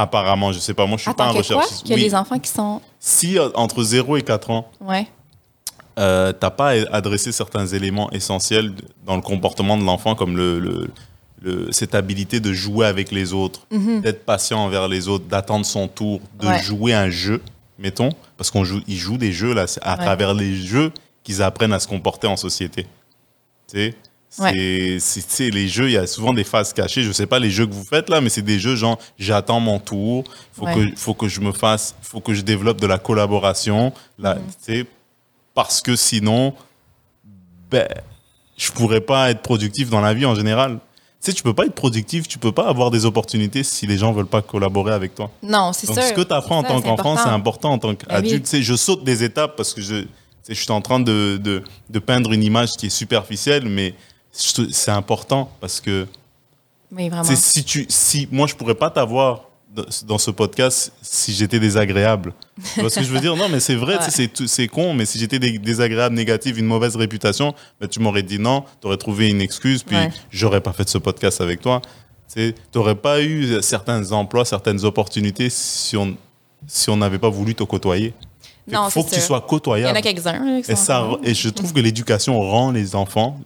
Apparemment, je sais pas, moi je suis pas un que quoi? Qu'il y a Oui. des enfants qui sont. Si euh, entre 0 et 4 ans, Ouais. euh, t'as pas adressé certains éléments essentiels dans le comportement de l'enfant, comme le, le- le- cette habilité de jouer avec les autres, d'être patient envers les autres, d'attendre son tour, de Ouais. jouer un jeu, mettons, parce qu'on joue, ils jouent des jeux là, c'est à Ouais. travers les jeux qu'ils apprennent à se comporter en société. Tu sais, Ouais. c'est- les jeux, il y a souvent des phases cachées. Je sais pas les jeux que vous faites là, mais c'est des jeux genre j'attends mon tour, faut Ouais. que faut que je me fasse, faut que je développe de la collaboration, là, sais, parce que sinon, ben, je pourrais pas être productif dans la vie en général. Tu sais, tu peux pas être productif, tu peux pas avoir des opportunités si les gens veulent pas collaborer avec toi. Non, c'est Donc, sûr. ce que tu apprends en tant qu'enfant, c'est important en tant Ben qu'adulte. oui. Je saute des étapes parce que je, je suis en train de, de, de peindre une image qui est superficielle, mais c'est important parce que Oui, vraiment. si tu, si moi je pourrais pas t'avoir dans- ce podcast si j'étais désagréable. Tu vois ce que je veux dire? Non, mais c'est vrai, Ouais. c'est con, mais si j'étais dé- désagréable, négatif, une mauvaise réputation, ben, tu m'aurais dit non, tu aurais trouvé une excuse, puis Ouais. j'aurais pas fait ce podcast avec toi. Tu n'aurais pas eu certains emplois, certaines opportunités si on si on n'avait pas voulu te côtoyer. Il faut que tu sois Il y en côtoyable. a quelques-uns. Et, ça, et je trouve que l'éducation rend les enfants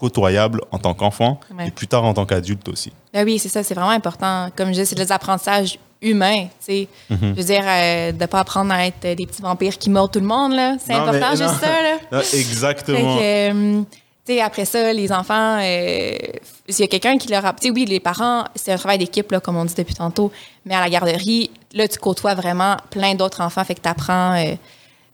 côtoyables en tant qu'enfants Ouais. et plus tard en tant qu'adultes aussi. Ben oui, c'est ça, c'est vraiment important. Comme je dis, c'est des apprentissages humains. tu sais. Mhm. Je veux dire, euh, de ne pas apprendre à être des petits vampires qui mordent tout le monde, là. C'est important, mais- juste non. ça, là. Fait Exactement. que, euh, tu sais, après ça, les enfants, euh, s'il y a quelqu'un qui leur a. Oui, les parents, c'est un travail d'équipe, là, comme on dit depuis tantôt, mais à la garderie, là, tu côtoies vraiment plein d'autres enfants, fait que tu apprends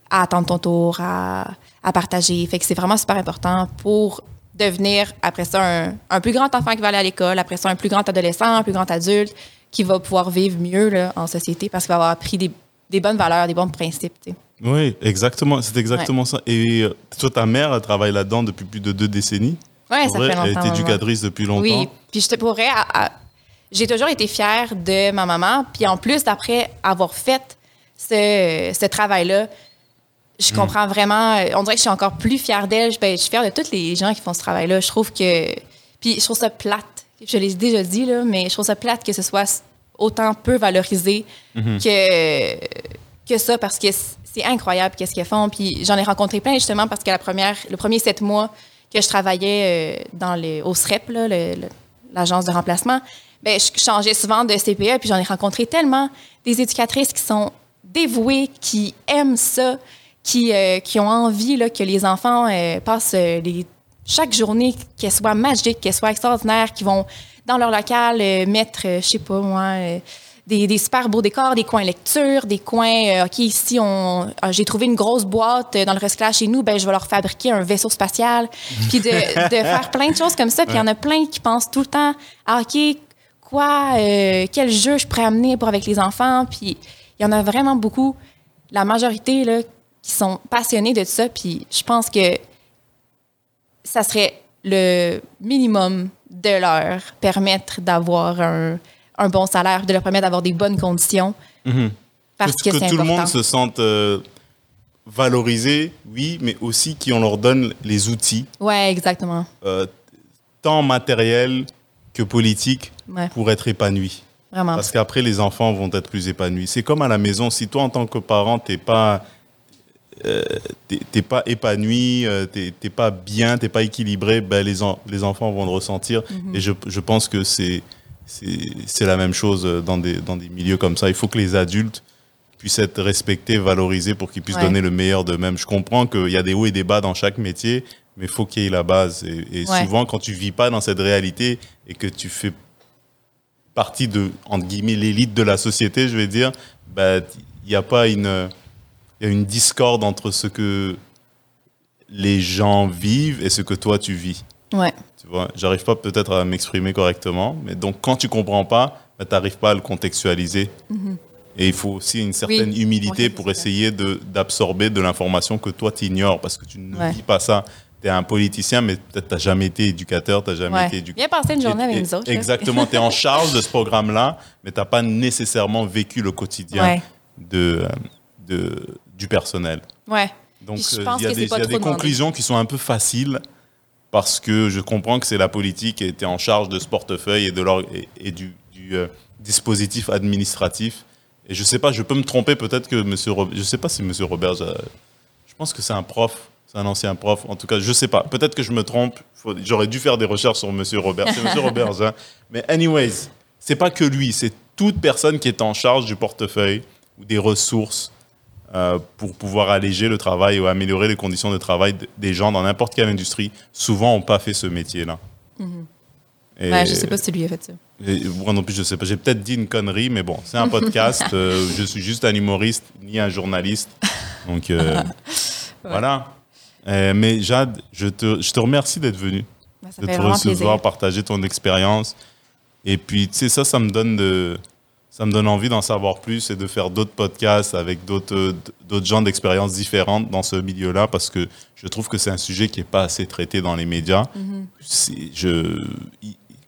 à attendre ton tour, à, à partager. Fait que c'est vraiment super important pour devenir, après ça, un, un plus grand enfant qui va aller à l'école, après ça, un plus grand adolescent, un plus grand adulte qui va pouvoir vivre mieux là, en société parce qu'il va avoir appris des, des bonnes valeurs, des bons principes. Oui, exactement. C'est exactement ça. Et euh, toi, ta mère, elle travaille là-dedans depuis plus de deux décennies. C'est ça vrai, fait longtemps. Elle est maman. éducatrice depuis longtemps. Oui, puis je te pourrais. J'ai toujours été fière de ma maman. Puis en plus, après avoir fait ce, ce travail-là, je Hmm. comprends vraiment. On dirait que je suis encore plus fière d'elle. Je, ben, je suis fière de tous les gens qui font ce travail-là. Je trouve que. Puis je trouve ça plate. Je l'ai déjà dit, là, mais je trouve ça plate que ce soit autant peu valorisé que, que ça parce que c'est incroyable qu'est-ce qu'ils font. Puis j'en ai rencontré plein justement parce que la première, le premier sept mois que je travaillais euh, dans les, au SREP, l'agence de remplacement, ben, je changeais souvent de CPE, puis j'en ai rencontré tellement des éducatrices qui sont dévouées, qui aiment ça, qui, euh, qui ont envie là, que les enfants euh, passent euh, les- chaque journée, qu'elle soit magique, qu'elle soit extraordinaire, qui vont dans leur local mettre, je sais pas moi, des, des super beaux décors, des coins lecture, des coins, OK, ici, on, ah, j'ai trouvé une grosse boîte dans le recyclage chez nous, ben, je vais leur fabriquer un vaisseau spatial. Puis de, de faire plein de choses comme ça. Puis il y en a plein qui pensent tout le temps, ah, OK, quoi, euh, quel jeu je pourrais amener pour avec les enfants. Puis il y en a vraiment beaucoup, la majorité, là, qui sont passionnés de ça. Puis je pense que ça serait le minimum de leur permettre d'avoir un, un bon salaire, de leur permettre d'avoir des bonnes conditions. Parce que, tout le monde se sente euh, valorisé, oui, mais aussi qu'on leur donne les outils, Ouais, exactement. euh, tant matériels que politiques, Ouais. pour être épanouis. Vraiment. Parce qu'après, les enfants vont être plus épanouis. C'est comme à la maison. Si toi, en tant que parent, t'es pas, euh, t'es- pas épanoui, euh, t'es pas bien, t'es pas équilibré, ben les, en- les enfants vont le ressentir. Mhm. Et je, je pense que c'est la même chose dans des, dans des milieux comme ça. Il faut que les adultes puissent être respectés, valorisés pour qu'ils puissent Ouais. donner le meilleur d'eux-mêmes. Je comprends qu'il y a des hauts et des bas dans chaque métier, mais il faut qu'il y ait la base. Et, et Ouais. souvent, quand tu vis pas dans cette réalité et que tu fais partie de, entre guillemets, l'élite de la société, je vais dire, bah, il n'y a pas une, il y a une discorde entre ce que les gens vivent et ce que toi tu vis. Ouais. Tu vois, j'arrive pas peut-être à m'exprimer correctement, mais donc quand tu comprends pas, bah, tu n'arrives pas à le contextualiser. Et il faut aussi une certaine Oui. humilité pour essayer de- d'absorber de, l'information que toi tu ignores parce que tu ne Ouais. vis pas ça. Tu es un politicien, mais peut-être tu n'as jamais été éducateur, tu n'as jamais Ouais. été éducateur. Viens passer une journée Et- avec nous autres. Exactement, tu es en charge de ce programme-là, mais tu n'as pas nécessairement vécu le quotidien de, euh, de, du personnel. Ouais. Donc, euh, il y a des, y a demandé. conclusions qui sont un peu faciles parce que je comprends que c'est la politique qui était en charge de ce portefeuille et, de leur, et, et du, du, euh, dispositif administratif. Et je sais pas, je peux me tromper, peut-être que monsieur Robert, je sais pas si monsieur Robert, je, pense que c'est un prof, c'est un ancien prof. En tout cas, je sais pas. Peut-être que je me trompe. J'aurais dû faire des recherches sur monsieur Robert. C'est monsieur Robert, hein. Mais anyways, c'est pas que lui, c'est toute personne qui est en charge du portefeuille ou des ressources euh, pour pouvoir alléger le travail ou améliorer les conditions de travail des gens dans n'importe quelle industrie, souvent n'ont pas fait ce métier-là. Et- Ouais, je sais pas si lui a fait ça. et moi non plus, je sais pas. J'ai peut-être dit une connerie, mais bon, c'est un podcast. euh, je suis juste un humoriste, ni un journaliste. Donc euh, voilà. Euh, mais Jade, je te, je te remercie d'être venu, Ben, ça de te recevoir, plaisir. partager ton expérience. Et puis, tu sais, ça, ça me donne de, ça me donne envie d'en savoir plus et de faire d'autres podcasts avec d'autres, euh, d'autres gens d'expériences différentes dans ce milieu-là parce que je trouve que c'est un sujet qui n'est pas assez traité dans les médias. Mm-hmm. Je,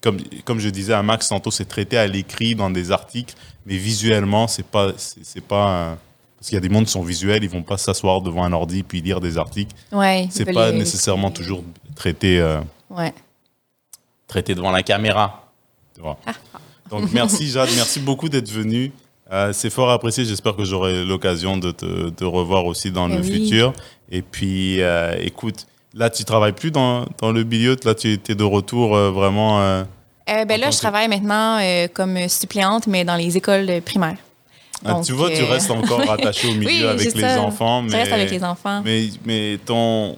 comme, comme je disais à Max tantôt, c'est traité à l'écrit dans des articles, mais visuellement, c'est pas, c'est, pas, parce qu'il y a des mondes qui sont visuels, ils vont pas s'asseoir devant un ordi puis lire des articles. Ouais. C'est pas les- nécessairement toujours traité. euh, Ouais. traité devant la caméra. Tu vois. Ah. Donc merci Jade, merci beaucoup d'être venu. Euh, c'est fort apprécié. J'espère que j'aurai l'occasion de te, revoir aussi dans Eh le oui. futur. Et puis, euh, écoute, là, tu travailles plus dans, dans le milieu. Là, tu es de retour euh, vraiment. euh, ben En là, je travaille maintenant comme suppléante, mais dans les écoles primaires. ah, Donc, tu vois, tu restes encore attaché au milieu Oui, avec les ça. enfants. Je Mais, reste avec les enfants. Mais, mais ton,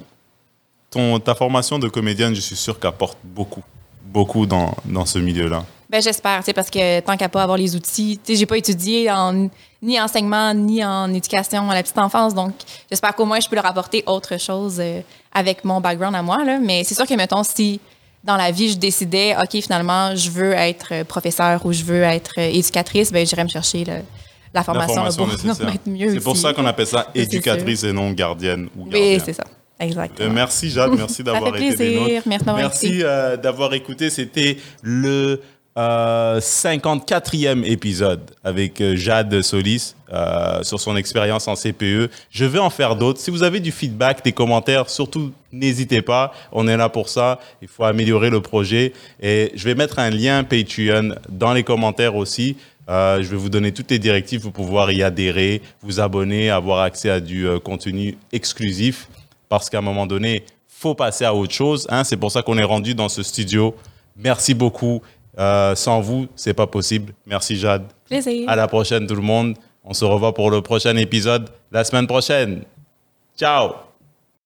ton, ta formation de comédienne, je suis sûr qu'apporte beaucoup, beaucoup dans, dans ce milieu-là. Ben, j'espère, tu sais, parce que tant qu'à pas avoir les outils, tu sais, j'ai pas étudié en, ni enseignement, ni en éducation à la petite enfance, donc j'espère qu'au moins je peux leur apporter autre chose euh, avec mon background à moi, là. Mais c'est sûr que, mettons, si dans la vie, je décidais, OK, finalement, je veux être euh, professeur ou je veux être euh, éducatrice, ben, j'irais me chercher le- la formation, La formation pour nécessaire. être mieux C'est pour ça qu'on appelle ça éducatrice et non gardienne ou gardien. Oui, c'est ça. Euh, Exactement. merci Jade, merci d'avoir été des plaisir. nôtres. Merci d'avoir Merci écouté. euh, d'avoir écouté. C'était le euh, 54e épisode avec euh, Jade Solis euh, sur son expérience en CPE. Je vais en faire d'autres. Si vous avez du feedback, des commentaires, surtout n'hésitez pas. On est là pour ça. Il faut améliorer le projet. Et je vais mettre un lien Patreon dans les commentaires aussi. Euh, je vais vous donner toutes les directives pour pouvoir y adhérer, vous abonner, avoir accès à du euh, contenu exclusif. Parce qu'à un moment donné, faut passer à autre chose. Hein. C'est pour ça qu'on est rendu dans ce studio. Merci beaucoup. Euh, sans vous, c'est pas possible. Merci Jade. Plaisir. À la prochaine tout le monde. On se revoit pour le prochain épisode la semaine prochaine. Ciao